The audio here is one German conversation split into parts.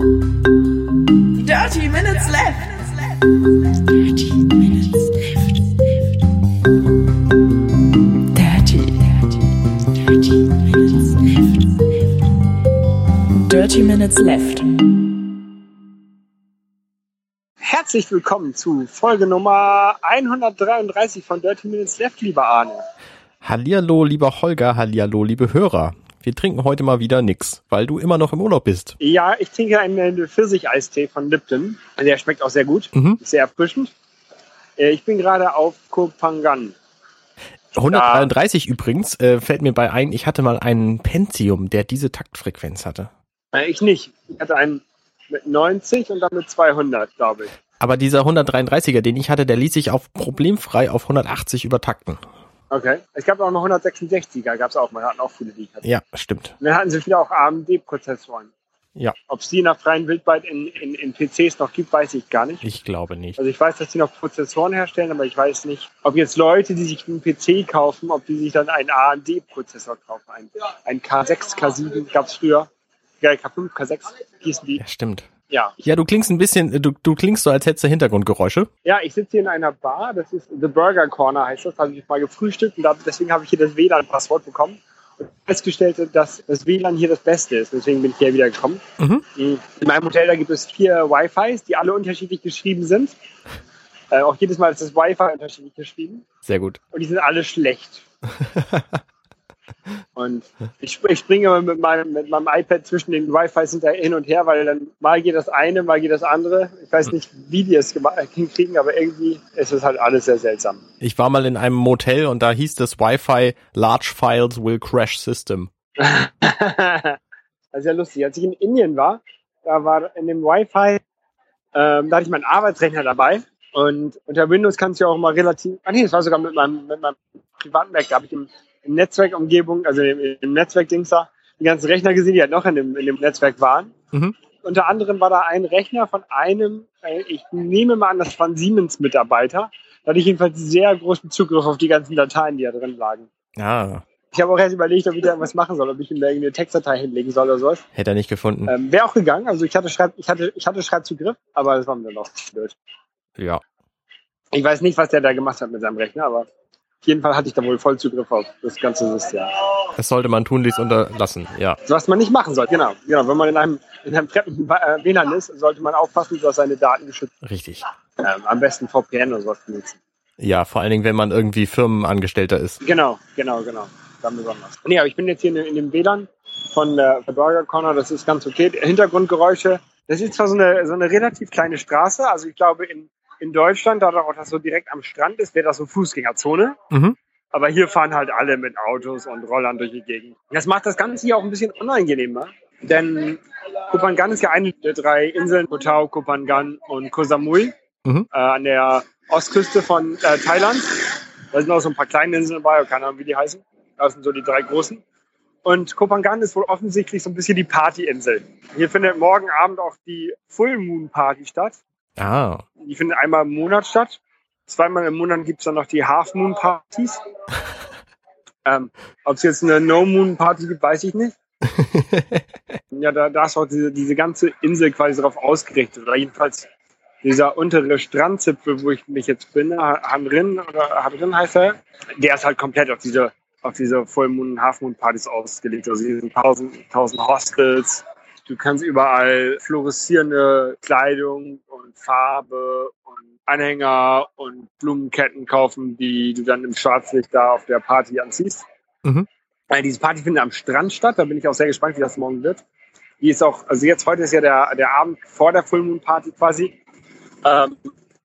Dirty Minutes Left. Dirty Minutes Left. Dirty, dirty, dirty Minutes Left. Dirty Minutes Left. Herzlich willkommen zu Folge Nummer 133 von Dirty Minutes Left, lieber Arne. Hallihallo, lieber Holger, hallihallo, liebe Hörer. Wir trinken heute mal wieder nix, weil du immer noch im Urlaub bist. Ja, ich trinke einen Pfirsicheistee von Lipton. Der schmeckt auch sehr gut, Mhm. sehr erfrischend. Äh, Ich bin gerade auf Kopangan. 133 übrigens, äh, fällt mir bei ein, ich hatte mal einen Pentium, der diese Taktfrequenz hatte. Äh, Ich nicht. Ich hatte einen mit 90 und dann mit 200, glaube ich. Aber dieser 133er, den ich hatte, der ließ sich auf problemfrei auf 180 übertakten. Okay. Es gab auch noch 166er, gab es auch. Man hatten auch viele, die ich hatte. Ja, stimmt. Und dann hatten sie viele auch AMD-Prozessoren. Ja. Ob es die nach freien Wildbeit in, in, in PCs noch gibt, weiß ich gar nicht. Ich glaube nicht. Also ich weiß, dass die noch Prozessoren herstellen, aber ich weiß nicht, ob jetzt Leute, die sich einen PC kaufen, ob die sich dann einen AMD-Prozessor kaufen. Ein, ein K6, K7 gab es früher. Ja, K5, K6 hießen die. Ja, stimmt. Ja. Ja, du klingst ein bisschen, äh, du, du klingst so, als hättest du Hintergrundgeräusche. Ja, ich sitze hier in einer Bar, das ist The Burger Corner heißt das, habe ich mal gefrühstückt und da, deswegen habe ich hier das WLAN-Passwort bekommen und festgestellt, dass das WLAN hier das Beste ist. Deswegen bin ich hier wieder gekommen. Mhm. In meinem Hotel, da gibt es vier Wi-Fis, die alle unterschiedlich geschrieben sind. Äh, auch jedes Mal ist das Wi-Fi unterschiedlich geschrieben. Sehr gut. und die sind alle schlecht. Und ich, ich springe immer mit meinem, mit meinem iPad zwischen den Wi-Fis hin und her, weil dann mal geht das eine, mal geht das andere. Ich weiß nicht, wie die es hinkriegen, aber irgendwie ist es halt alles sehr seltsam. Ich war mal in einem Motel und da hieß das Wi-Fi Large Files will crash system. das ist ja lustig. Als ich in Indien war, da war in dem Wi-Fi, ähm, da hatte ich meinen Arbeitsrechner dabei. Und unter Windows kannst du ja auch mal relativ, ah nee, das war sogar mit meinem, mit meinem privaten Mac, da habe ich im, im Netzwerkumgebung, also im, im Netzwerkdings da, die ganzen Rechner gesehen, die halt noch in dem, in dem Netzwerk waren. Mhm. Unter anderem war da ein Rechner von einem, äh, ich nehme mal an, das waren Siemens-Mitarbeiter. Da hatte ich jedenfalls sehr großen Zugriff auf die ganzen Dateien, die da drin lagen. Ah, Ich habe auch erst überlegt, ob ich da irgendwas machen soll, ob ich ihm da irgendeine Textdatei hinlegen soll oder sowas. hätte er nicht gefunden. Ähm, Wäre auch gegangen. Also ich hatte Schreib, ich hatte, ich hatte Schreibzugriff, aber das war mir dann auch zu blöd. Ja. Ich weiß nicht, was der da gemacht hat mit seinem Rechner, aber auf jeden Fall hatte ich da wohl Vollzugriff auf das ganze System. Das sollte man tunlichst unterlassen, ja. So, was man nicht machen soll. Genau, genau. Wenn man in einem, in einem fremden äh, WLAN ist, sollte man aufpassen, dass seine Daten geschützt Richtig. ähm, Am besten VPN oder sowas benutzen. Ja, vor allen Dingen, wenn man irgendwie Firmenangestellter ist. Genau, genau, genau. Dann besonders. Nee, aber ich bin jetzt hier in, in dem WLAN von der von Burger Corner, das ist ganz okay. Hintergrundgeräusche, das ist zwar so eine, so eine relativ kleine Straße, also ich glaube in, in Deutschland, da auch das so direkt am Strand ist, wäre das so Fußgängerzone. Mhm. Aber hier fahren halt alle mit Autos und Rollern durch die Gegend. Das macht das Ganze hier auch ein bisschen unangenehmer. Denn Kopangan ist ja eine der drei Inseln, Koh Tao, Kopangan und Koh Samui, Mhm. äh, an der Ostküste von äh, Thailand. Da sind auch so ein paar kleine Inseln dabei, keine Ahnung, wie die heißen. Das sind so die drei großen. Und Kopangan ist wohl offensichtlich so ein bisschen die Partyinsel. Hier findet morgen Abend auch die Full Moon Party statt. Ah, Die findet einmal im Monat statt. Zweimal im Monat gibt's dann noch die Half Moon Partys. ähm, Ob es jetzt eine No Moon Party gibt, weiß ich nicht. ja, da, da ist auch diese, diese ganze Insel quasi darauf ausgerichtet. Oder jedenfalls dieser untere Strandzipfel, wo ich mich jetzt bin, Hanrin oder Hanrin heißt er, der ist halt komplett auf diese, auf diese Full Moon, Half Moon Partys ausgelegt. Also hier sind tausend, tausend Hostels. Du kannst überall fluoreszierende Kleidung und Farbe und Anhänger und Blumenketten kaufen, die du dann im Schwarzlicht da auf der Party anziehst. Mhm. Äh, diese Party findet am Strand statt. Da bin ich auch sehr gespannt, wie das morgen wird. Die ist auch, also jetzt heute ist ja der, der Abend vor der Full Moon Party quasi. Ähm,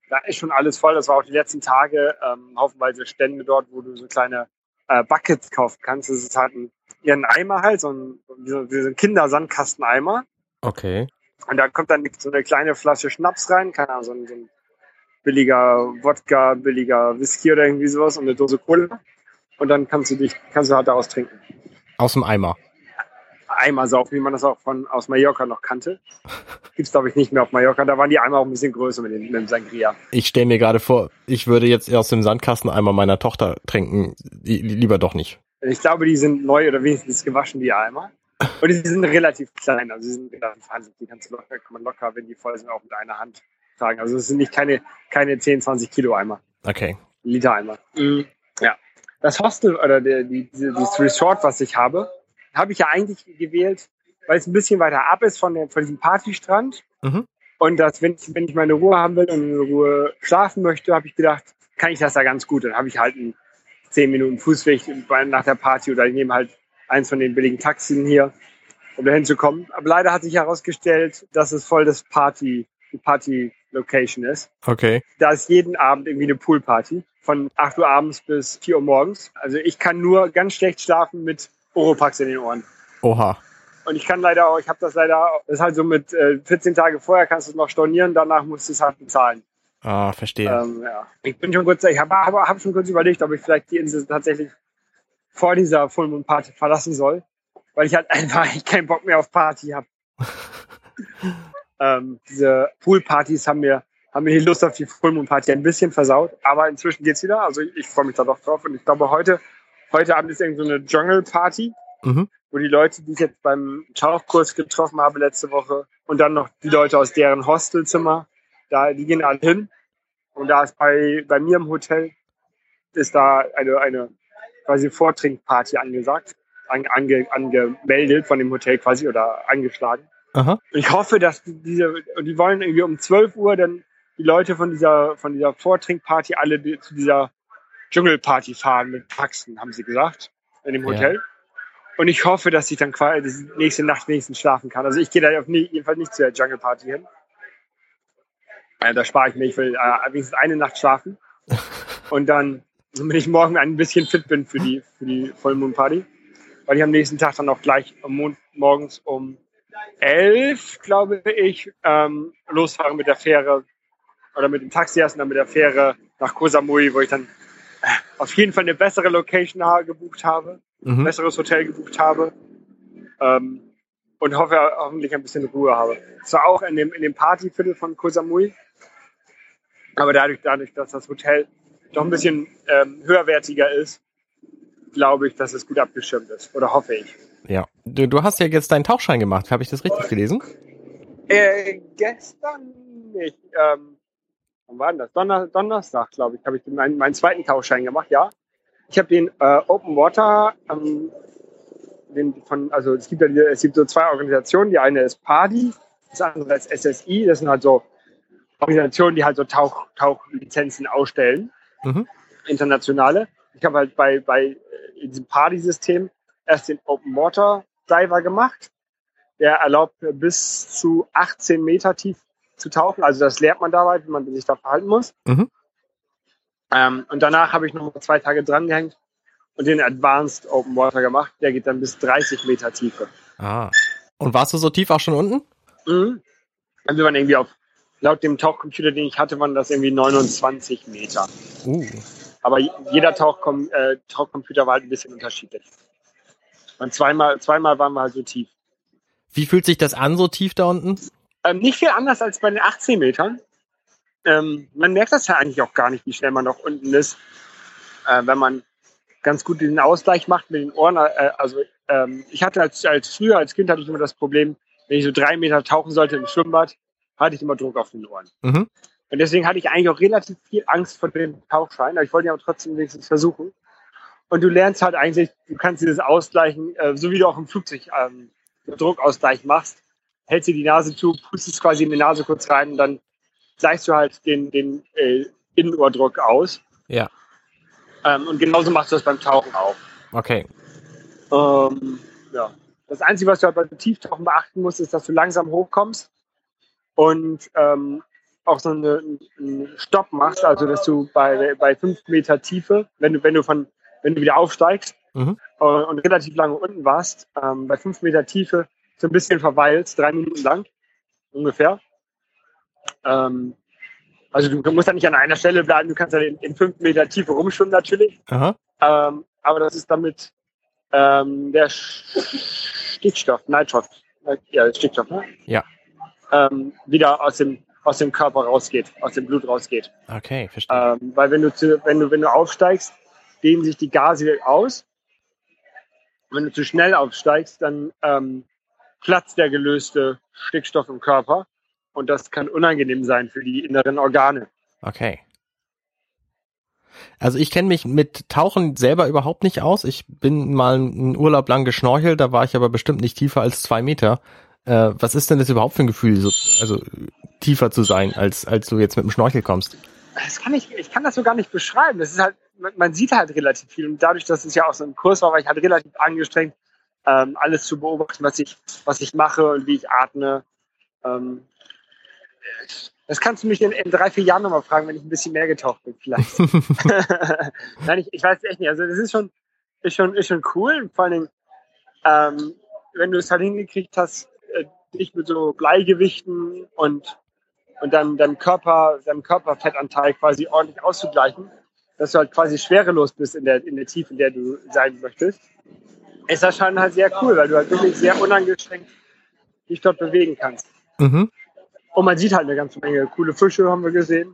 da ist schon alles voll. Das war auch die letzten Tage. Ähm, haufenweise Stände dort, wo du so kleine äh, Buckets kaufen kannst. Das ist halt ein, ein Eimer halt, so ein, ein, so ein Kindersandkasteneimer. okay. Und da kommt dann so eine kleine Flasche Schnaps rein, keine Ahnung, so ein, so ein billiger Wodka, billiger Whisky oder irgendwie sowas und eine Dose Cola. Und dann kannst du dich, kannst du halt daraus trinken. Aus dem Eimer. Eimer saufen, wie man das auch von aus Mallorca noch kannte. Gibt's glaube ich nicht mehr auf Mallorca. Da waren die Eimer auch ein bisschen größer mit, den, mit dem Sangria. Ich stelle mir gerade vor, ich würde jetzt aus dem Sandkasteneimer meiner Tochter trinken. Li- Lieber doch nicht. Ich glaube, die sind neu oder wenigstens gewaschen, die Eimer. Und die sind relativ klein, also die sind relativ handlich. Die kannst du locker, kann man locker, wenn die voll sind, auch mit einer Hand tragen. Also es sind nicht keine, keine 10, 20 Kilo Eimer. Okay. Liter Eimer. Mhm. Ja. Das Hostel oder die, die, dieses Resort, was ich habe, habe ich ja eigentlich gewählt, weil es ein bisschen weiter ab ist von, der, von diesem Partystrand. Mhm. Und dass, wenn ich, wenn ich meine Ruhe haben will und in Ruhe schlafen möchte, habe ich gedacht, kann ich das da ganz gut. Dann habe ich halt einen 10 Minuten Fußweg nach der Party oder ich nehme halt eins von den billigen Taxien hier, um da hinzukommen. Aber leider hat sich herausgestellt, dass es voll das Party, die Party-Location ist. Okay. Da ist jeden Abend irgendwie eine Poolparty von 8 Uhr abends bis 4 Uhr morgens. Also ich kann nur ganz schlecht schlafen mit Oropax in den Ohren. Oha. Und ich kann leider auch, ich habe das leider, das ist halt so mit äh, 14 Tage vorher kannst du es noch stornieren, danach musst du es halt bezahlen. Ah, verstehe. Ähm, ja. Ich bin schon kurz, ich habe hab, hab schon kurz überlegt, ob ich vielleicht die Insel tatsächlich vor dieser Full Moon Party verlassen soll, weil ich halt einfach keinen Bock mehr auf Party habe. ähm, diese Poolpartys haben mir haben mir die Lust auf die Full Moon Party ein bisschen versaut, aber inzwischen geht's wieder. Also ich, ich freue mich da doch drauf und ich glaube heute heute Abend ist irgendwie so eine Jungle Party, Mhm. wo die Leute, die ich jetzt beim Tauchkurs getroffen habe letzte Woche und dann noch die Leute aus deren Hostelzimmer, da die gehen alle hin und da ist bei bei mir im Hotel ist da eine eine quasi Vortrinkparty angesagt, an, ange, angemeldet von dem Hotel quasi oder angeschlagen. Aha. Ich hoffe, dass die, diese, und die wollen irgendwie um 12 Uhr dann die Leute von dieser, von dieser Vortrinkparty alle zu dieser Dschungelparty fahren mit Taxen, haben sie gesagt, in dem Ja. Und ich hoffe, dass ich dann quasi nächste Nacht wenigstens schlafen kann. Also ich gehe da auf nie, jedenfalls nicht zu der Jungle Party hin. Äh, da spare ich mir, ich will äh, wenigstens eine Nacht schlafen. Und dann, damit ich morgen ein bisschen fit bin für die, für die Vollmond Party. Weil ich am nächsten Tag dann auch gleich am Mond, morgens um elf, glaube ich, ähm, losfahre mit der Fähre oder mit dem Taxi erst und dann mit der Fähre nach Koh Samui, wo ich dann äh, auf jeden Fall eine bessere Location gebucht habe, Mhm. besseres Hotel gebucht habe ähm, und hoffe hoffentlich ein bisschen Ruhe habe. Zwar auch in dem, in dem Partyviertel von Koh Samui, aber dadurch, dadurch, dass das Hotel doch ein bisschen ähm, höherwertiger ist, glaube ich, dass es gut abgeschirmt ist. Oder hoffe ich. Ja. Du, du hast ja jetzt deinen Tauchschein gemacht. Habe ich das richtig gelesen? Äh, gestern nicht. Ähm, wann war denn das? Donner Donnerstag, glaube ich, habe ich meinen, meinen zweiten Tauchschein gemacht, ja. Ich habe den äh, Open Water, ähm, den von, also es gibt ja es gibt so zwei Organisationen. Die eine ist PADI, das andere ist SSI. Das sind halt so Organisationen, die halt so Tauch, Tauchlizenzen ausstellen, Mhm. internationale. Ich habe halt bei, bei äh, diesem PADI-System erst den Open Water Diver gemacht. Der erlaubt bis zu 18 Meter tief zu tauchen. Also das lernt man dabei, wie man sich da verhalten muss. Mhm. Ähm, und danach habe ich noch zwei Tage drangehängt und den Advanced Open Water gemacht. Der geht dann bis 30 Meter Tiefe. Ah. Und warst du so tief auch schon unten? Mhm. Also wir waren irgendwie auf, laut dem Tauchcomputer, den ich hatte, waren das irgendwie 29 Meter. Uh. Aber jeder Tauchkom äh, Tauchcomputer war halt ein bisschen unterschiedlich. Und zweimal, zweimal waren wir halt so tief. Wie fühlt sich das an, so tief da unten? Ähm, nicht viel anders als bei den 18 Metern. Ähm, man merkt das ja eigentlich auch gar nicht, wie schnell man noch unten ist, äh, wenn man ganz gut den Ausgleich macht mit den Ohren. Äh, also ähm, ich hatte als, als früher als Kind hatte ich immer das Problem, wenn ich so drei Meter tauchen sollte im Schwimmbad, hatte ich immer Druck auf den Ohren. Mhm. Und deswegen hatte ich eigentlich auch relativ viel Angst vor dem Tauchschein, aber ich wollte aber trotzdem wenigstens versuchen. Und du lernst halt eigentlich, du kannst dieses Ausgleichen, äh, so wie du auch im Flugzeug ähm, Druckausgleich machst, hältst dir die Nase zu, pustest quasi in die Nase kurz rein und dann gleichst du halt den, den äh, Innenohrdruck aus. Ja. Ähm, und genauso machst du das beim Tauchen auch. Okay. Ähm, ja. Das Einzige, was du halt beim Tieftauchen beachten musst, ist, dass du langsam hochkommst und ähm, auch so eine, einen Stopp machst, also dass du bei, bei fünf Meter Tiefe, wenn du, wenn du von, wenn du wieder aufsteigst Mhm. äh, und relativ lange unten warst, ähm, bei fünf Meter Tiefe so ein bisschen verweilst, drei Minuten lang ungefähr. Ähm, also du musst ja nicht an einer Stelle bleiben, du kannst ja in, in fünf Meter Tiefe rumschwimmen natürlich. Ähm, aber das ist damit ähm, der Stickstoff, Nitroff, äh, ja, Stickstoff, ne? Ja. Ähm, wieder aus dem, aus dem Körper rausgeht, aus dem Blut rausgeht. Okay, verstehe. Ähm, weil wenn du, zu, wenn du, wenn du aufsteigst, dehnen sich die Gase aus wenn du zu schnell aufsteigst, dann ähm, platzt der gelöste Stickstoff im Körper und das kann unangenehm sein für die inneren Organe. Okay. Also ich kenne mich mit Tauchen selber überhaupt nicht aus. Ich bin mal einen Urlaub lang geschnorchelt, da war ich aber bestimmt nicht tiefer als zwei Meter. Äh, was ist denn das überhaupt für ein Gefühl, so, also tiefer zu sein, als, als du jetzt mit dem Schnorchel kommst? Das kann ich, ich kann das so gar nicht beschreiben. Das ist halt, man, man sieht halt relativ viel. Und dadurch, dass es ja auch so ein Kurs war, war ich halt relativ angestrengt, ähm, alles zu beobachten, was ich, was ich mache und wie ich atme. Ähm, das kannst du mich in, in drei, vier Jahren nochmal fragen, wenn ich ein bisschen mehr getaucht bin, vielleicht. Nein, ich, ich weiß echt nicht. Also das ist schon, ist schon, ist schon cool. Vor allen Dingen, ähm, wenn du es halt hingekriegt hast, äh, dich mit so Bleigewichten und, und deinem, deinem Körper, deinem Körperfettanteil quasi ordentlich auszugleichen, dass du halt quasi schwerelos bist in der, in der Tiefe, in der du sein möchtest, ist das schon halt sehr cool, weil du halt wirklich sehr unangeschränkt dich dort bewegen kannst. Mhm. Und man sieht halt eine ganze Menge coole Fische, haben wir gesehen.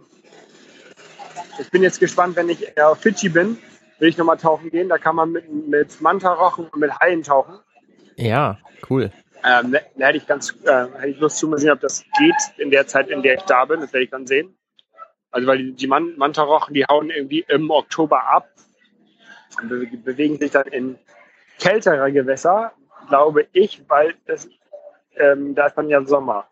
Ich bin jetzt gespannt, wenn ich auf Fidschi bin, will ich nochmal tauchen gehen. Da kann man mit, mit Manta-Rochen und mit Haien tauchen. Ja, cool. Ähm, da hätte ich ganz äh, hätte ich Lust zu mal sehen, ob das geht in der Zeit, in der ich da bin. Das werde ich dann sehen. Also weil die, die Man Manta-Rochen, die hauen irgendwie im Oktober ab und be bewegen sich dann in kältere Gewässer, glaube ich, weil das, ähm, da ist dann ja Sommer.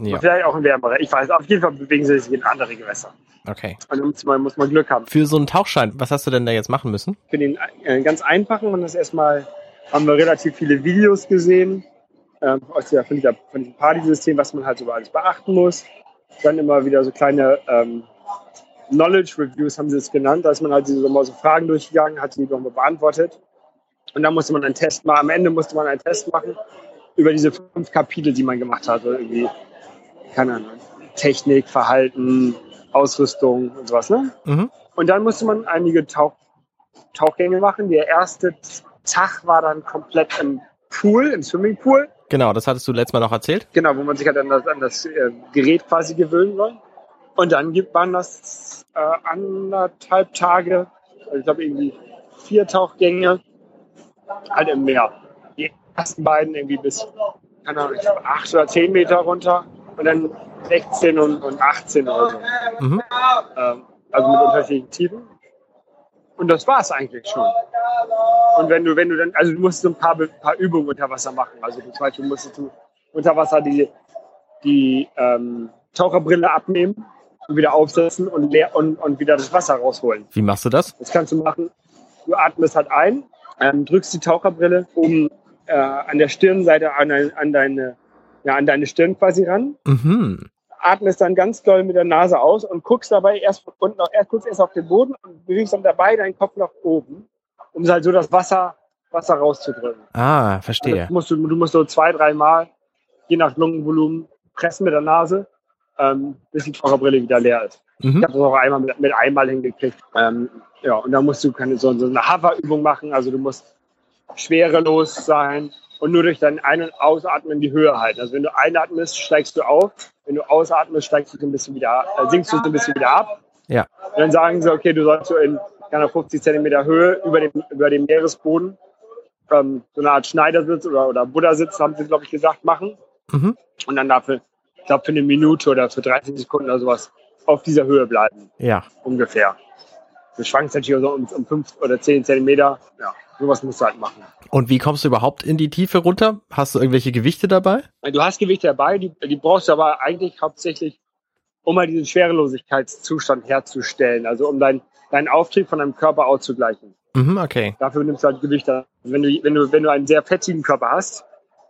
Ja. Vielleicht auch in wärmere. Ich weiß, auf jeden Fall bewegen sie sich in andere Gewässer. Okay. Und muss man, muss man Glück haben. Für so einen Tauchschein, was hast du denn da jetzt machen müssen? Für den äh, ganz einfachen und das erstmal haben wir relativ viele Videos gesehen ähm, aus der, von, dieser, von diesem Partysystem, was man halt so alles beachten muss. Dann immer wieder so kleine ähm, Knowledge Reviews haben sie es genannt. Da ist man halt so mal so Fragen durchgegangen, hat die nochmal beantwortet. Und dann musste man einen Test machen. Am Ende musste man einen Test machen über diese fünf Kapitel, die man gemacht hat. Also irgendwie, keine Ahnung, Technik, Verhalten, Ausrüstung und sowas. Ne? Mhm. Und dann musste man einige Tauch, Tauchgänge machen. Der erste Tag war dann komplett im Pool, im Swimmingpool. Genau, das hattest du letztes Mal noch erzählt. Genau, wo man sich halt an das, an das äh, Gerät quasi gewöhnen soll. Und dann gibt man das äh, anderthalb Tage, also ich glaube irgendwie vier Tauchgänge, halt im Meer. Die ersten beiden irgendwie bis, keine Ahnung, acht oder zehn Meter runter und dann 16 und, und 18 oder so. Mhm. Ähm, also mit unterschiedlichen Tiefen. Und das war es eigentlich schon. Und wenn du, wenn du dann, also du musst so ein paar, paar Übungen unter Wasser machen. Also zum Beispiel musstest du unter Wasser die, die ähm, Taucherbrille abnehmen und wieder aufsetzen und, leer, und, und wieder das Wasser rausholen. Wie machst du das? Das kannst du machen. Du atmest halt ein, ähm, drückst die Taucherbrille oben äh, an der Stirnseite an, an, deine, ja, an deine Stirn quasi ran Mhm. atmest dann ganz doll mit der Nase aus und guckst dabei erst von unten, auf- erst guckst erst auf den Boden und bewegst dann dabei deinen Kopf nach oben, um halt so das Wasser, Wasser rauszudrücken. Ah, Das verstehe. musst du, du musst so zwei, dreimal, je nach Lungenvolumen, pressen mit der Nase, ähm, bis die Taucherbrille wieder leer ist. Ich Mhm. habe das auch einmal mit, mit einmal hingekriegt. Ähm, ja, und dann musst du keine, so, so eine Hover-Übung machen. Also du musst schwerelos sein und nur durch dein Ein- und Ausatmen die Höhe halten. Also wenn du einatmest, steigst du auf. Wenn du ausatmest, steigst du so ein bisschen wieder, äh, sinkst du so ein bisschen wieder ab. Ja. Und dann sagen sie, okay, du sollst so in keine Ahnung, 50 Zentimeter Höhe über dem, über dem Meeresboden ähm, so eine Art Schneidersitz oder, oder Buddha-Sitz, haben sie, glaube ich, gesagt, machen. Mhm. Und dann dafür, ich glaube, für eine Minute oder für 30 Sekunden oder sowas auf dieser Höhe bleiben Ja. ungefähr. Du schwankst natürlich so um, um fünf oder zehn Zentimeter. Ja, sowas musst du halt machen. Und wie kommst du überhaupt in die Tiefe runter? Hast du irgendwelche Gewichte dabei? Du hast Gewichte dabei, die, die brauchst du aber eigentlich hauptsächlich, um mal diesen Schwerelosigkeitszustand herzustellen. Also um deinen deinen Auftrieb von deinem Körper auszugleichen. Mhm, okay. Dafür nimmst du halt Gewichte. Wenn du, wenn du, wenn du einen sehr fettigen Körper hast,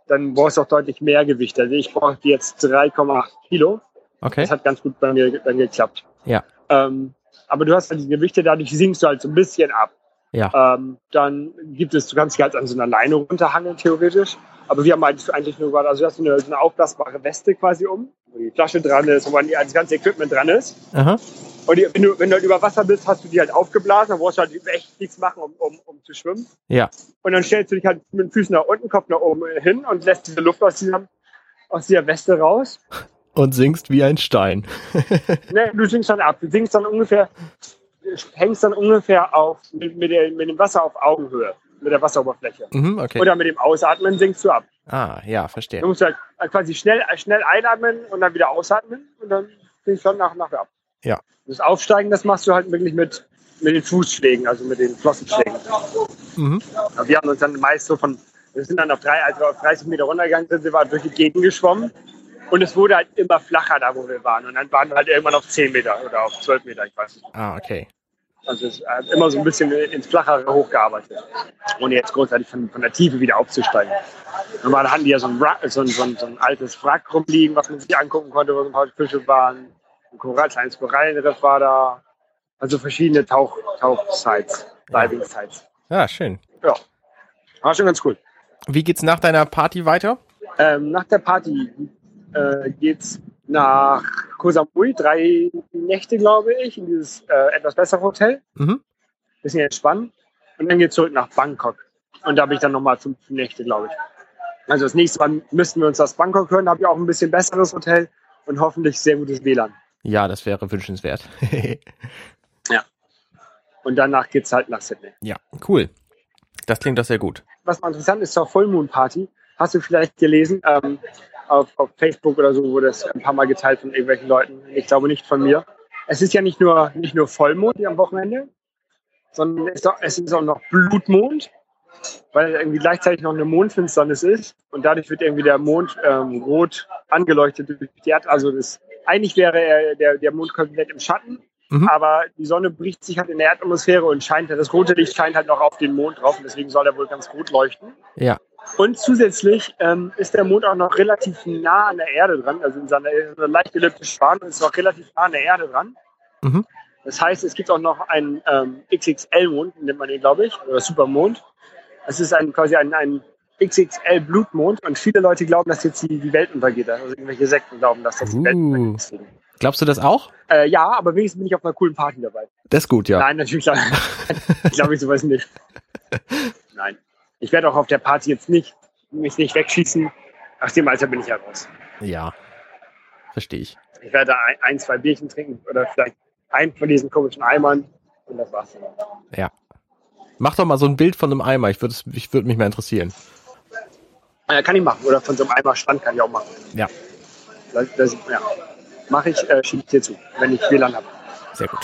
dann brauchst du auch deutlich mehr Gewicht. Also ich brauche jetzt 3,8 Kilo. Okay. Das hat ganz gut bei mir dann geklappt. Ja. Ähm, aber du hast halt die Gewichte, dadurch sinkst du halt so ein bisschen ab. Ja. Ähm, dann gibt es, du kannst dich halt an so einer Leine runterhangeln, theoretisch. Aber wir haben eigentlich, eigentlich nur gerade, also du hast so eine, so eine aufblasbare Weste quasi um, wo die Flasche dran ist, wo man die, das ganze Equipment dran ist. Aha. Und die, wenn, du, wenn du halt über Wasser bist, hast du die halt aufgeblasen, dann brauchst du halt echt nichts machen, um, um, um zu schwimmen. Ja. Und dann stellst du dich halt mit den Füßen nach unten, Kopf nach oben hin und lässt diese Luft aus, diesem, aus dieser Weste raus. Und singst wie ein Stein. Ne, du sinkst dann ab. Du sinkst dann ungefähr, hängst dann ungefähr auf, mit, mit, der, mit dem Wasser auf Augenhöhe. mit der Wasseroberfläche. Mhm, okay. Oder mit dem Ausatmen sinkst du ab. Ah, ja, verstehe. Du musst halt quasi schnell, schnell einatmen und dann wieder ausatmen und dann sinkst du dann nach und nach ab. Ja. Das Aufsteigen, das machst du halt wirklich mit, mit den Fußschlägen, also mit den Flossenschlägen. Mhm. Aber wir haben uns dann meist so von, wir sind dann auf, drei, also auf 30 Meter runtergegangen, sind wir durch die Gegend geschwommen. Und es wurde halt immer flacher da, wo wir waren. Und dann waren wir halt irgendwann auf 10 Meter oder auf 12 Meter, ich weiß nicht. Ah, okay. Also es hat immer so ein bisschen ins Flachere hochgearbeitet. Ohne jetzt großartig von, von der Tiefe wieder aufzusteigen. Normal hatten die ja so ein, Wrack, so, ein, so, ein, so ein altes Wrack rumliegen, was man sich angucken konnte, wo so ein paar Fische waren. Ein Korall, kleines Korallenriff war da. Also verschiedene Tauch, Tauchsites, Diving-Sites. Ja, schön. Ja, war schon ganz cool. Wie geht's nach deiner Party weiter? Ähm, nach der Party äh, geht's nach Koh Samui, drei Nächte, glaube ich, in dieses äh, etwas bessere Hotel. Mhm. Bisschen entspannen. Und dann geht's zurück nach Bangkok. Und da bin ich dann nochmal fünf Nächte, glaube ich. Also das nächste Mal müssten wir uns das Bangkok hören. Da habe ich auch ein bisschen besseres Hotel und hoffentlich sehr gutes WLAN. Ja, das wäre wünschenswert. Und danach geht's halt nach Sydney. ja, cool. Das klingt doch sehr gut. Was mal interessant ist zur Full Moon Party, hast du vielleicht gelesen, ähm, auf, auf Facebook oder so wurde es ein paar Mal geteilt von irgendwelchen Leuten. Ich glaube nicht von mir. Es ist ja nicht nur, nicht nur Vollmond hier am Wochenende, sondern es ist auch, es ist auch noch Blutmond, weil irgendwie gleichzeitig noch eine Mondfinsternis ist und dadurch wird irgendwie der Mond ähm, rot angeleuchtet durch die Erde. Also das, eigentlich wäre er, der, der Mond komplett im Schatten, Mhm. aber die Sonne bricht sich halt in der Erdatmosphäre und scheint, das rote Licht scheint halt noch auf den Mond drauf und deswegen soll er wohl ganz gut leuchten. Ja. Und zusätzlich ähm, ist der Mond auch noch relativ nah an der Erde dran, also in seiner leicht elliptische Bahn und ist noch relativ nah an der Erde dran. Mhm. Das heißt, es gibt auch noch einen ähm, XXL-Mond, nennt man den, glaube ich, oder Supermond. Es ist ein, quasi ein, ein XXL-Blutmond und viele Leute glauben, dass jetzt die, die Welt untergeht. Also irgendwelche Sekten glauben, dass das die Welt Uh. untergeht. Glaubst du das auch? Äh, ja, aber wenigstens bin ich auf einer coolen Party dabei. Das ist gut, ja. Nein, natürlich glaube glaub ich sowas nicht. Nein. Ich werde auch auf der Party jetzt nicht mich nicht wegschießen. Aus dem Alter bin ich ja raus. Ja. Verstehe ich. Ich werde ein, ein, zwei Bierchen trinken oder vielleicht ein von diesen komischen Eimern und das war's dann. Ja. Mach doch mal so ein Bild von einem Eimer. Ich würde ich würde mich mal interessieren. Äh, kann ich machen. Oder von so einem Eimerstand kann ich auch machen. Ja. Das, das, ja. Mache ich, äh, schicke ich dir zu, wenn ich WLAN habe. Sehr gut.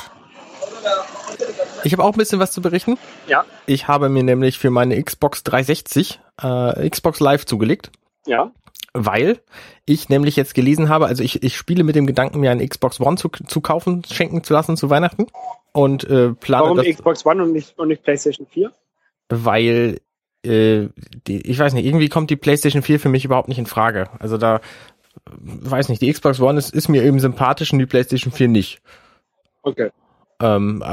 Ich habe auch ein bisschen was zu berichten. Ja, Ich habe mir nämlich für meine Xbox 360 äh, Xbox Live zugelegt, ja. weil ich nämlich jetzt gelesen habe, also ich, ich spiele mit dem Gedanken, mir eine Xbox One zu, zu kaufen, schenken zu lassen zu Weihnachten und äh, plane Warum das, Xbox One und nicht, und nicht PlayStation 4? weil äh, die, ich weiß nicht, irgendwie kommt die PlayStation 4 für mich überhaupt nicht in Frage. Also da weiß nicht, die Xbox One ist, ist mir eben sympathisch und die PlayStation 4 nicht. Okay. Ähm,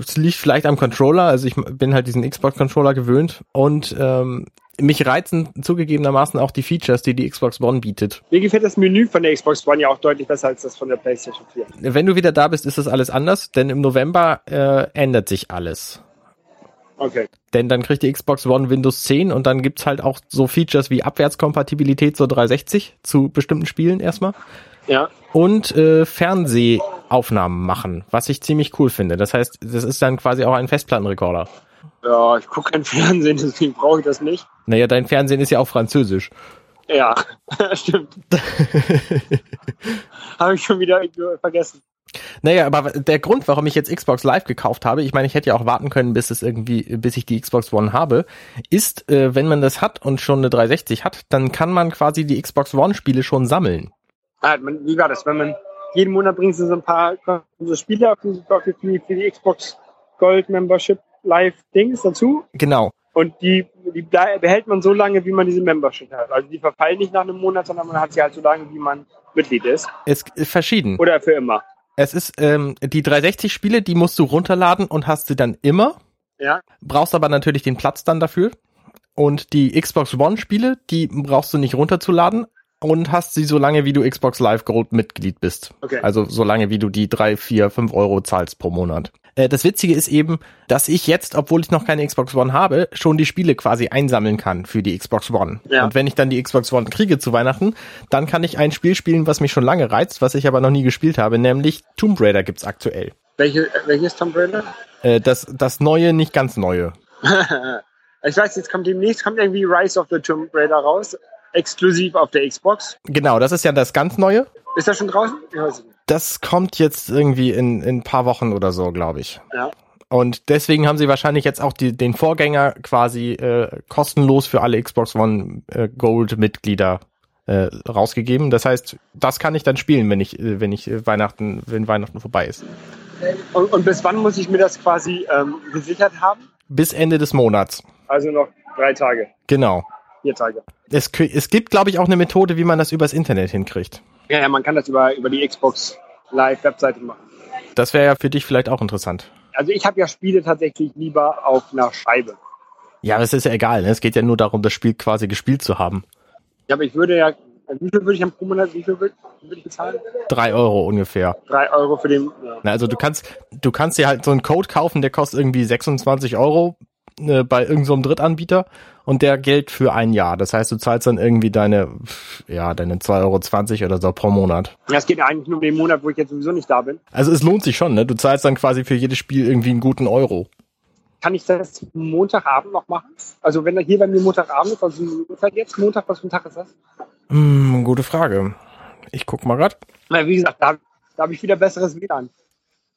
es liegt vielleicht am Controller, also ich bin halt diesen Xbox-Controller gewöhnt und ähm, mich reizen zugegebenermaßen auch die Features, die die Xbox One bietet. Mir gefällt das Menü von der Xbox One ja auch deutlich besser als das von der PlayStation 4. Wenn du wieder da bist, ist das alles anders, denn im November äh, ändert sich alles. Okay. Denn dann kriegt die Xbox One Windows 10 und dann gibt's halt auch so Features wie Abwärtskompatibilität zur 360 zu bestimmten Spielen erstmal Ja. und äh, Fernsehaufnahmen machen, was ich ziemlich cool finde. Das heißt, das ist dann quasi auch ein Festplattenrekorder. Ja, ich gucke kein Fernsehen, deswegen brauche ich das nicht. Naja, dein Fernsehen ist ja auch französisch. Ja, stimmt. Habe ich schon wieder vergessen. Naja, aber der Grund, warum ich jetzt Xbox Live gekauft habe, ich meine, ich hätte ja auch warten können, bis es irgendwie, bis ich die Xbox One habe, ist, äh, wenn man das hat und schon eine 360 hat, dann kann man quasi die Xbox One Spiele schon sammeln. Ah, man, wie war das? Wenn man jeden Monat bringt sie so ein paar so Spiele auf die, auf die, für die Xbox Gold Membership Live Dings dazu Genau. und die, die behält man so lange, wie man diese Membership hat. Also die verfallen nicht nach einem Monat, sondern man hat sie halt so lange, wie man Mitglied ist. Es ist verschieden. Oder für immer. Es ist ähm, die 360 Spiele, die musst du runterladen und hast sie dann immer. Ja. Brauchst aber natürlich den Platz dann dafür. Und die Xbox One Spiele, die brauchst du nicht runterzuladen und hast sie so lange, wie du Xbox Live Gold Mitglied bist. Okay. Also so lange, wie du die drei, vier, fünf Euro zahlst pro Monat. Äh, Das Witzige ist eben, dass ich jetzt, obwohl ich noch keine Xbox One habe, schon die Spiele quasi einsammeln kann für die Xbox One. Ja. Und wenn ich dann die Xbox One kriege zu Weihnachten, dann kann ich ein Spiel spielen, was mich schon lange reizt, was ich aber noch nie gespielt habe, nämlich Tomb Raider gibt's aktuell. Welche, welches Tomb Raider? Äh, Das, das neue, nicht ganz neue. Ich weiß, jetzt kommt demnächst kommt irgendwie Rise of the Tomb Raider raus, exklusiv auf der Xbox. Genau, das ist ja das ganz Neue. Ist das schon draußen? Ich weiß nicht. Das kommt jetzt irgendwie in, in ein paar Wochen oder so, glaube ich. Ja. Und deswegen haben sie wahrscheinlich jetzt auch die, den Vorgänger quasi äh, kostenlos für alle Xbox One äh, Gold-Mitglieder äh, rausgegeben. Das heißt, das kann ich dann spielen, wenn ich, äh, wenn ich äh, Weihnachten, wenn Weihnachten vorbei ist. Und, und bis wann muss ich mir das quasi ähm, gesichert haben? Bis Ende des Monats. Also noch drei Tage, Genau. vier Tage. Es, es gibt, glaube ich, auch eine Methode, wie man das übers Internet hinkriegt. Ja, ja, man kann das über, über die Xbox Live-Webseite machen. Das wäre ja für dich vielleicht auch interessant. Also ich habe ja Spiele tatsächlich lieber auf einer Scheibe. Ja, aber es ist ja egal. Ne? Es geht ja nur darum, das Spiel quasi gespielt zu haben. Ja, aber ich würde ja, wie viel würde ich am pro Monat, wie viel würde ich bezahlen? Drei Euro ungefähr. Drei Euro für den, ja. Na, also du kannst, du kannst dir halt so einen Code kaufen, der kostet irgendwie 26 Euro äh, bei irgendeinem so Drittanbieter und der gilt für ein Jahr. Das heißt, du zahlst dann irgendwie deine, ja, deine 2,20 Euro oder so pro Monat. Das geht ja eigentlich nur um den Monat, wo ich jetzt sowieso nicht da bin. Also es lohnt sich schon, ne? Du zahlst dann quasi für jedes Spiel irgendwie einen guten Euro. Kann ich das Montagabend noch machen? Also wenn er hier bei mir Montagabend ist, also Uhrzeit jetzt, Montag, was für ein Tag ist das? Hm, gute Frage. Ich guck mal grad. Na, wie gesagt, da, da habe ich wieder besseres WLAN.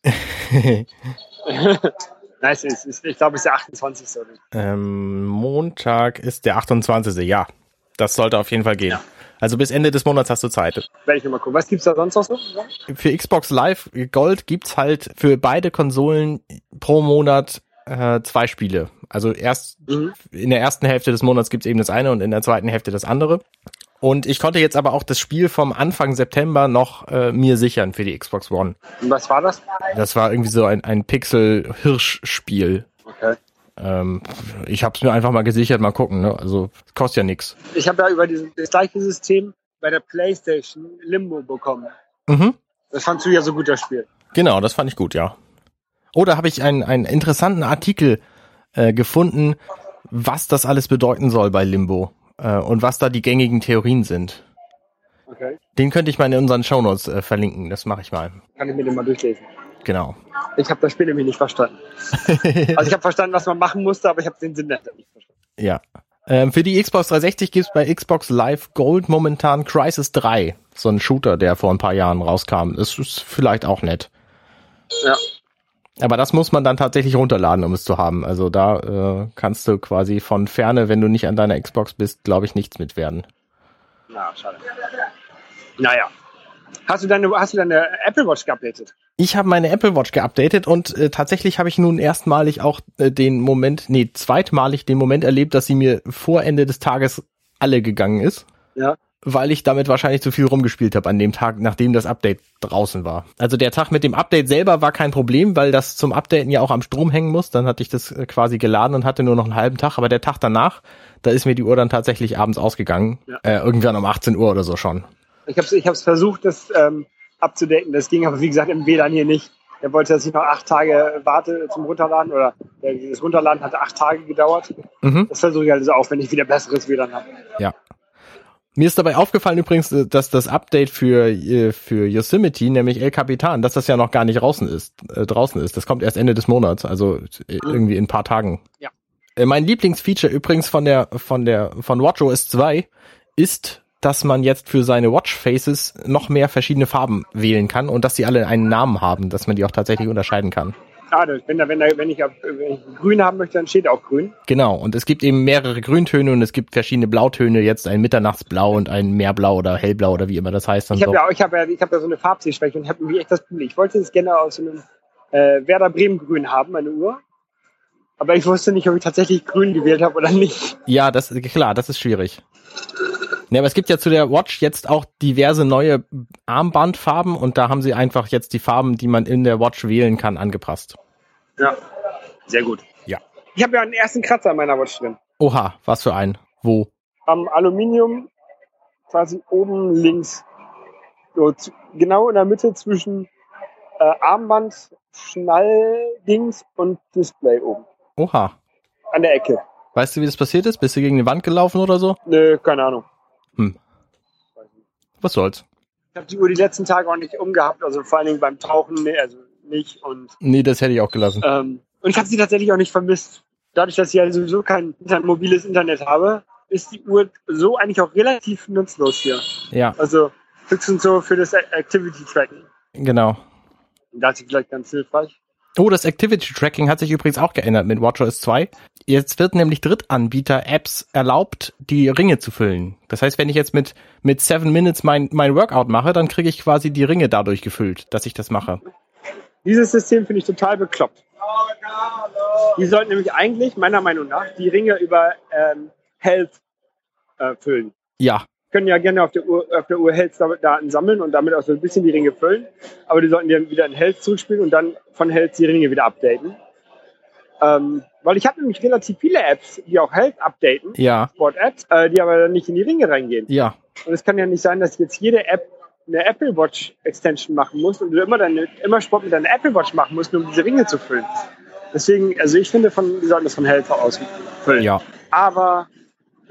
Nein, es ist, es- ich glaube, es ist der 28. Oder? ähm, Montag ist der 28. Ja, das sollte auf jeden Fall gehen. Ja. Also bis Ende des Monats hast du Zeit. Werde ich nochmal gucken. Was gibt's da sonst noch so? Für Xbox Live Gold gibt's halt für beide Konsolen pro Monat äh, zwei Spiele. Also erst Mhm. in der ersten Hälfte des Monats gibt's eben das eine und in der zweiten Hälfte das andere. Und ich konnte jetzt aber auch das Spiel vom Anfang September noch äh, mir sichern für die Xbox One. Und was war das? Das war irgendwie so ein, ein Pixel-Hirsch-Spiel. Okay. Ähm, ich habe es mir einfach mal gesichert, mal gucken. Ne? Also kostet ja nix. Ich habe ja über dieses, das gleiche System bei der PlayStation Limbo bekommen. Mhm. Das fandst du ja so gut, das Spiel. Genau, das fand ich gut, ja. Oder habe ich einen, einen interessanten Artikel äh, gefunden, was das alles bedeuten soll bei Limbo äh, und was da die gängigen Theorien sind. Okay. Den könnte ich mal in unseren Shownotes äh, verlinken. Das mache ich mal. Kann ich mir den mal durchlesen. Genau. Ich habe das Spiel nämlich nicht verstanden. Also ich habe verstanden, was man machen musste, aber ich habe den Sinn dahinter nicht verstanden. Ja. Ähm, für die Xbox 360 gibt's bei Xbox Live Gold momentan Crisis 3. So ein Shooter, der vor ein paar Jahren rauskam. Das ist vielleicht auch nett. Ja. Aber das muss man dann tatsächlich runterladen, um es zu haben. Also da äh, kannst du quasi von ferne, wenn du nicht an deiner Xbox bist, glaube ich, nichts mit werden. Na, schade. Naja. Hast du deine, hast du deine Apple Watch geupdatet? Ich habe meine Apple Watch geupdatet und äh, tatsächlich habe ich nun erstmalig auch äh, den Moment, nee, zweitmalig den Moment erlebt, dass sie mir vor Ende des Tages alle gegangen ist. Ja. Weil ich damit wahrscheinlich zu viel rumgespielt habe an dem Tag, nachdem das Update draußen war. Also der Tag mit dem Update selber war kein Problem, weil das zum Updaten ja auch am Strom hängen muss. Dann hatte ich das äh, quasi geladen und hatte nur noch einen halben Tag. Aber der Tag danach, da ist mir die Uhr dann tatsächlich abends ausgegangen. Ja. Äh, irgendwann um 18 Uhr oder so schon. Ich habe ich hab's versucht, das ähm, abzudecken. Das ging aber, wie gesagt, im WLAN hier nicht. Er wollte, dass ich noch acht Tage warte zum Runterladen oder äh, das Runterladen hat acht Tage gedauert. Mhm. Das versuche ich also auch, wenn ich wieder besseres WLAN habe. Ja. Mir ist dabei aufgefallen übrigens, äh, dass das Update für, äh, für Yosemite, nämlich El Capitan, dass das ja noch gar nicht draußen ist, äh, draußen ist. Das kommt erst Ende des Monats, also äh, irgendwie in ein paar Tagen. Ja. Äh, Mein Lieblingsfeature übrigens von der, von der, von WatchOS 2 ist, dass man jetzt für seine Watchfaces noch mehr verschiedene Farben wählen kann und dass die alle einen Namen haben, dass man die auch tatsächlich unterscheiden kann. Schade, wenn, da, wenn, da, wenn, ich, auf- wenn ich grün haben möchte, dann steht auch grün. Genau, und es gibt eben mehrere Grüntöne und es gibt verschiedene Blautöne, jetzt ein Mitternachtsblau und ein Meerblau oder Hellblau oder wie immer das heißt. Und Ich habe so. ja, ich hab ja, ich hab ja so eine Farbsehschwäche und habe irgendwie echt das Problem. Ich wollte es gerne aus so einem äh, Werder Bremen Grün haben, meine Uhr. Aber ich wusste nicht, ob ich tatsächlich grün gewählt habe oder nicht. Ja, das klar, das ist schwierig. Ja, aber es gibt ja zu der Watch jetzt auch diverse neue Armbandfarben und da haben sie einfach jetzt die Farben, die man in der Watch wählen kann, angepasst. Ja, sehr gut. Ja. Ich habe ja einen ersten Kratzer an meiner Watch drin. Oha, was für ein? Wo? Am Aluminium, quasi oben links. So, genau in der Mitte zwischen äh, Armband, Schnalldings und Display oben. Oha. An der Ecke. Weißt du, wie das passiert ist? Bist du gegen die Wand gelaufen oder so? Nö, keine Ahnung. Hm. Was soll's? Ich habe die Uhr die letzten Tage auch nicht umgehabt, also vor allen Dingen beim Tauchen, nee, also nicht. Und, Nee, das hätte ich auch gelassen. ähm, und ich habe sie tatsächlich auch nicht vermisst. dadurch, dass ich ja sowieso kein mobiles Internet habe, ist die Uhr so eigentlich auch relativ nutzlos hier. Ja, Also höchstens so für das Activity Tracking. genau. Da ist sie vielleicht ganz hilfreich. Oh, das Activity Tracking hat sich übrigens auch geändert mit WatchOS 2. Jetzt wird nämlich Drittanbieter-Apps erlaubt, die Ringe zu füllen. Das heißt, wenn ich jetzt mit, mit Seven Minutes mein, mein Workout mache, dann kriege ich quasi die Ringe dadurch gefüllt, dass ich das mache. Dieses System finde ich total bekloppt. Die sollten nämlich eigentlich, meiner Meinung nach, die Ringe über ähm, Health äh, füllen. Ja, können ja gerne auf der Uhr, auf der Uhr Health-Daten sammeln und damit auch so ein bisschen die Ringe füllen. Aber die sollten die wieder in Health zurückspielen und dann von Health die Ringe wieder updaten. Ähm, weil ich habe nämlich relativ viele Apps, die auch Health updaten, ja, Sport-Apps, äh, die aber dann nicht in die Ringe reingehen. ja. Und es kann ja nicht sein, dass jetzt jede App eine Apple Watch Extension machen muss und du immer deine, immer Sport mit deiner Apple Watch machen musst, nur um diese Ringe zu füllen. Deswegen, also ich finde, von, die sollten das von Health ausfüllen. Ja. Aber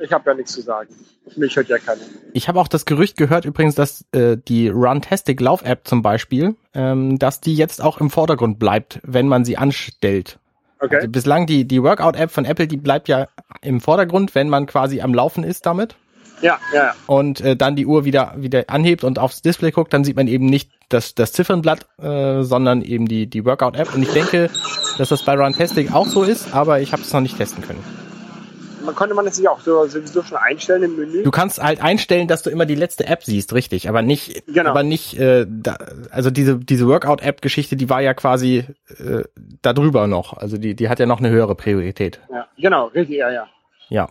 ich habe ja nichts zu sagen. Mich hört ja keiner. Ich habe auch das Gerücht gehört übrigens, dass äh, die Runtastic Lauf-App zum Beispiel, ähm, dass die jetzt auch im Vordergrund bleibt, wenn man sie anstellt. Okay. Also bislang die, die Workout-App von Apple, die bleibt ja im Vordergrund, wenn man quasi am Laufen ist damit Ja, ja, ja. und äh, dann die Uhr wieder wieder anhebt und aufs Display guckt, dann sieht man eben nicht das, das Ziffernblatt, äh, sondern eben die, die Workout-App. Und ich denke, dass das bei Runtastic auch so ist, aber ich habe es noch nicht testen können. Man konnte man das sich auch so, sowieso schon einstellen im Menü. Du kannst halt einstellen, dass du immer die letzte App siehst, richtig, aber nicht, Genau. aber nicht, äh, da, also diese diese Workout-App-Geschichte, die war ja quasi äh, da drüber noch, also die die hat ja noch eine höhere Priorität. Ja, genau, richtig, ja, ja. Ja,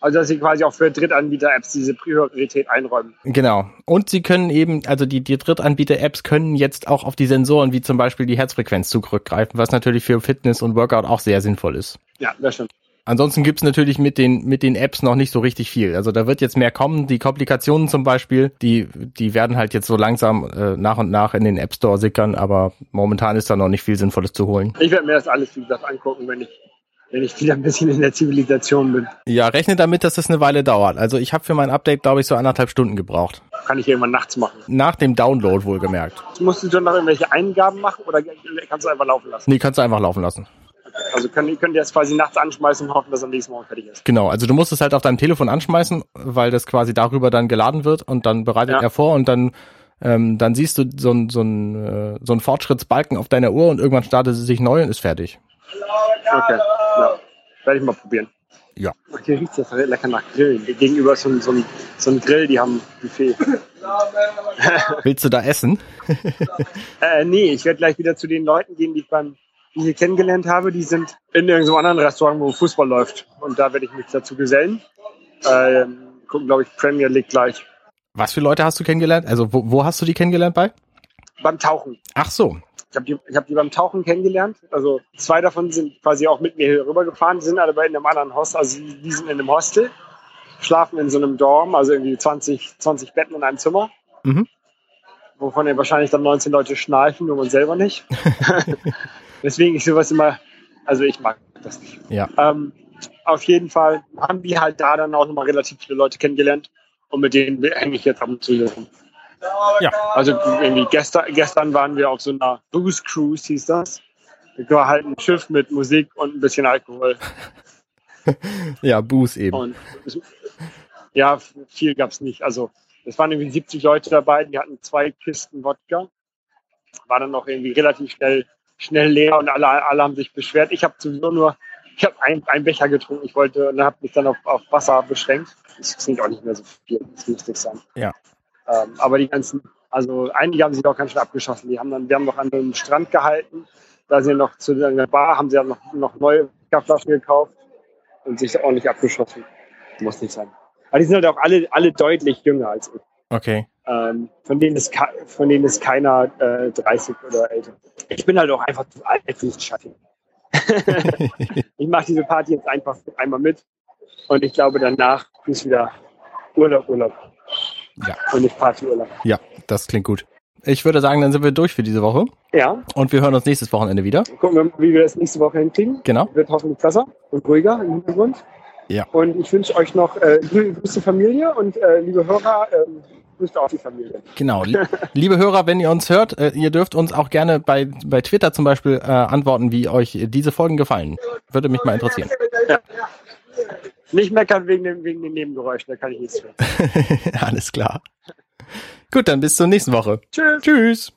Also dass sie quasi auch für Drittanbieter-Apps diese Priorität einräumen. genau. Und sie können eben, also die die Drittanbieter-Apps können jetzt auch auf die Sensoren wie zum Beispiel die Herzfrequenz zurückgreifen, was natürlich für Fitness und Workout auch sehr sinnvoll ist. Ja, das stimmt. Ansonsten gibt's natürlich mit den, mit den Apps noch nicht so richtig viel. Also da wird jetzt mehr kommen. Die Komplikationen zum Beispiel, die, die werden halt jetzt so langsam äh, nach und nach in den App Store sickern, aber momentan ist da noch nicht viel Sinnvolles zu holen. Ich werde mir das alles, wie gesagt, angucken, wenn ich, wenn ich wieder ein bisschen in der Zivilisation bin. Ja, rechne damit, dass das eine Weile dauert. Also ich habe für mein Update, glaube ich, so anderthalb Stunden gebraucht. Kann ich irgendwann nachts machen. Nach dem Download wohlgemerkt. Musst du schon noch irgendwelche Eingaben machen oder kannst du einfach laufen lassen? Nee, kannst du einfach laufen lassen. Also können, können die das quasi nachts anschmeißen und hoffen, dass am nächsten Morgen fertig ist. Genau, also du musst es halt auf deinem Telefon anschmeißen, weil das quasi darüber dann geladen wird und dann bereitet Ja. er vor und dann ähm, dann siehst du so ein so ein äh, so ein Fortschrittsbalken auf deiner Uhr und irgendwann startet sie sich neu und ist fertig. Okay, ja. Werde ich mal probieren. Ja. Ach, Hier riecht das lecker nach Grillen. Gegenüber ist so ein, so ein, so ein Grill, die haben ein Buffet. Willst du da essen? Äh, nee, ich werde gleich wieder zu den Leuten gehen, die ich beim die ich hier kennengelernt habe. Die sind in irgendeinem anderen Restaurant, wo Fußball läuft. Und da werde ich mich dazu gesellen. Ähm, gucken, glaube ich, Premier League gleich. Was für Leute hast du kennengelernt? Also wo, wo hast du die kennengelernt bei? Beim Tauchen. Ach so. Ich habe die, ich hab die beim Tauchen kennengelernt. Also zwei davon sind quasi auch mit mir hier rübergefahren, die sind alle bei in einem anderen Hostel. Also die die sind in einem Hostel, schlafen in so einem Dorm, also irgendwie 20, 20 Betten in einem Zimmer. Mhm. Wovon ja wahrscheinlich dann 19 Leute schnarchen, nur man selber nicht. Deswegen ich sowas immer, also ich mag das nicht. Ja. Ähm, auf jeden Fall haben wir halt da dann auch nochmal relativ viele Leute kennengelernt und mit denen hänge ich jetzt ab und zu rum. Ja. Also irgendwie gestern, gestern waren wir auf so einer Booze Cruise, hieß das. Das war halt ein Schiff mit Musik und ein bisschen Alkohol. Ja, Buß eben. Und es, ja, viel gab's nicht. Also es waren irgendwie 70 Leute dabei, die hatten zwei Kisten Wodka. War dann noch irgendwie relativ schnell, schnell leer und alle, alle haben sich beschwert. Ich habe sowieso nur, ich habe ein, einen Becher getrunken. Ich wollte und habe mich dann auf, auf Wasser beschränkt. Das klingt auch nicht mehr so viel, das muss nicht sein. Ja. Ähm, aber die ganzen, also einige haben sich auch ganz schön abgeschossen. Die haben dann, wir haben noch an dem Strand gehalten. Da sind noch zu der Bar, haben sie dann noch, noch neue Flaschen gekauft und sich ordentlich abgeschossen. Muss nicht sein. Aber die sind halt auch alle, alle deutlich jünger als ich. Okay. Ähm, von, denen ist von denen ist keiner äh, 30 oder älter. Ich bin halt auch einfach zu alt für das Schatten. ich mache diese Party jetzt einfach einmal mit und ich glaube danach ist wieder Urlaub, Urlaub. Ja. Und nicht Partyurlaub. Ja, das klingt gut. Ich würde sagen, dann sind wir durch für diese Woche Ja, und wir hören uns nächstes Wochenende wieder. gucken wir, mal, wie wir das nächste Woche hinkriegen. Genau. Wird hoffentlich besser und ruhiger im Hintergrund. Ja. Und ich wünsche euch noch äh, grü- grüße Familie und äh, liebe Hörer, ähm, grüßt auch die Familie. Genau. Liebe Hörer, wenn ihr uns hört, äh, ihr dürft uns auch gerne bei, bei Twitter zum Beispiel äh, antworten, wie euch diese Folgen gefallen. Würde mich mal interessieren. Ja. Nicht meckern wegen, dem, wegen den Nebengeräuschen, da kann ich nichts für. Alles klar. Gut, dann bis zur nächsten Woche. Tschüss. Tschüss.